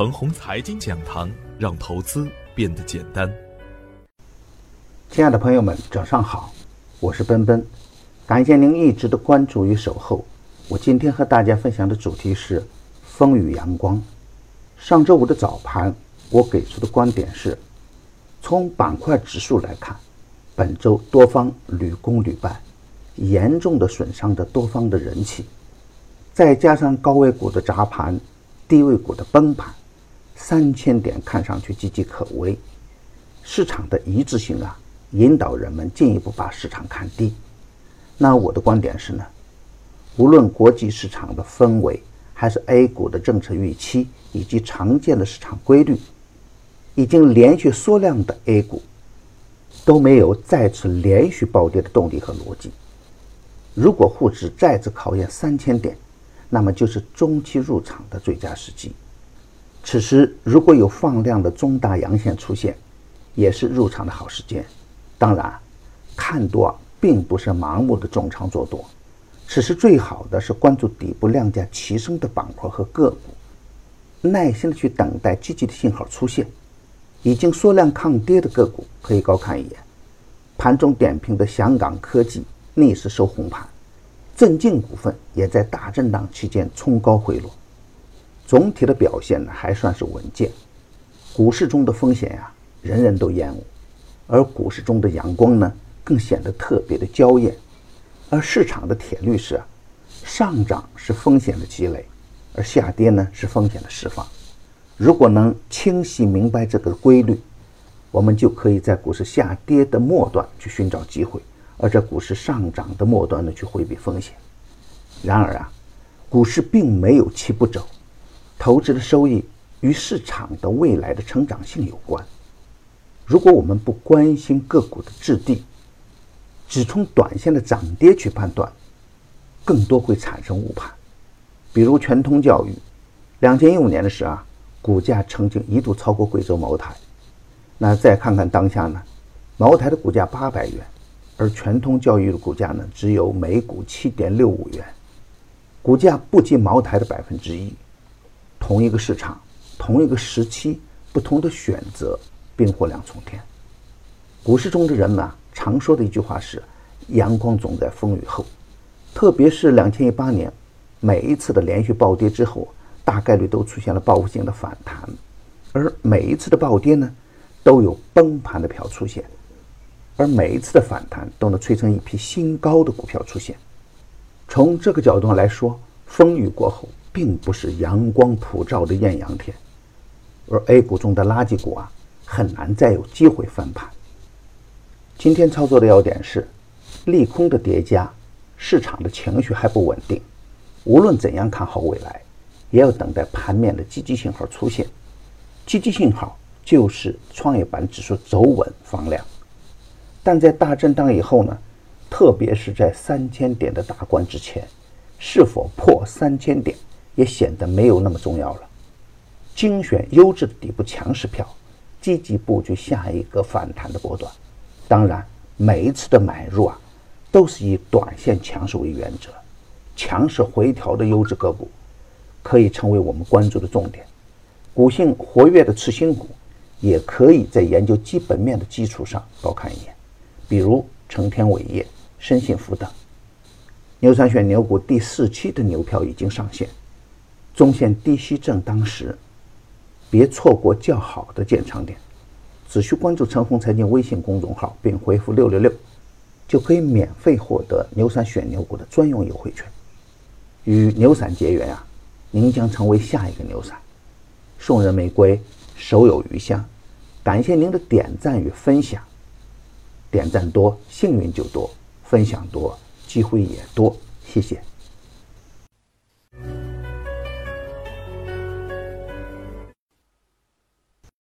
程红财经讲堂，让投资变得简单。亲爱的朋友们，早上好，我是奔奔，感谢您一直的关注与守候。我今天和大家分享的主题是风雨阳光。上周五的早盘，我给出的观点是：从板块指数来看，本周多方屡攻屡败，严重的损伤着多方的人气，再加上高位股的砸盘。低位股的崩盘，三千点看上去岌岌可危，市场的一致性啊，引导人们进一步把市场看低。那我的观点是呢，无论国际市场的氛围，还是 A 股的政策预期，以及常见的市场规律，已经连续缩量的 A 股，都没有再次连续暴跌的动力和逻辑。如果沪指再次考验三千点，那么就是中期入场的最佳时机。此时如果有放量的中大阳线出现，也是入场的好时间。当然，看多并不是盲目的重仓做多，此时最好的是关注底部量价齐升的板块和个股，耐心的去等待积极的信号出现。已经缩量抗跌的个股可以高看一眼。盘中点评的香港科技逆势收红盘。镇静股份也在大震荡期间冲高回落，总体的表现呢还算是稳健。股市中的风险呀，人人都厌恶，而股市中的阳光呢，更显得特别的娇艳。而市场的铁律是：上涨是风险的积累，而下跌呢是风险的释放。如果能清晰明白这个规律，我们就可以在股市下跌的末端去寻找机会。而在股市上涨的末端呢，去回避风险。然而啊，股市并没有齐步走，投资的收益与市场的未来的成长性有关。如果我们不关心个股的质地，只从短线的涨跌去判断，更多会产生误判。比如全通教育，两千一五年的时候啊，股价曾经一度超过贵州茅台。那再看看当下呢，茅台的股价八百元。而全通教育的股价呢，只有每股七点六五元，股价不及茅台的百分之一。同一个市场，同一个时期，不同的选择，冰火两重天。股市中的人们啊，常说的一句话是：“阳光总在风雨后。”特别是两千一八年，每一次的连续暴跌之后，大概率都出现了报复性的反弹，而每一次的暴跌呢，都有崩盘的票出现。而每一次的反弹都能催生一批新高的股票出现。从这个角度上来说，风雨过后并不是阳光普照的艳阳天，而 A 股中的垃圾股啊，很难再有机会翻盘。今天操作的要点是，利空的叠加，市场的情绪还不稳定。无论怎样看好未来，也要等待盘面的积极信号出现。积极信号就是创业板指数走稳放量。但在大震荡以后呢，特别是在三千点的大关之前，是否破三千点也显得没有那么重要了。精选优质的底部强势票，积极布局下一个反弹的波段。当然，每一次的买入啊，都是以短线强势为原则。强势回调的优质个股，可以成为我们关注的重点。股性活跃的次新股，也可以在研究基本面的基础上高看一眼。比如成天伟业、深信福等。牛三选牛股第四期的牛票已经上线，中线低吸正当时，别错过较好的建仓点。只需关注陈红财经微信公众号并回复六六六，就可以免费获得牛散选牛股的专用优惠券。与牛散结缘啊，您将成为下一个牛散。送人玫瑰，手有余香。感谢您的点赞与分享。点赞多，幸运就多；分享多，机会也多。谢谢。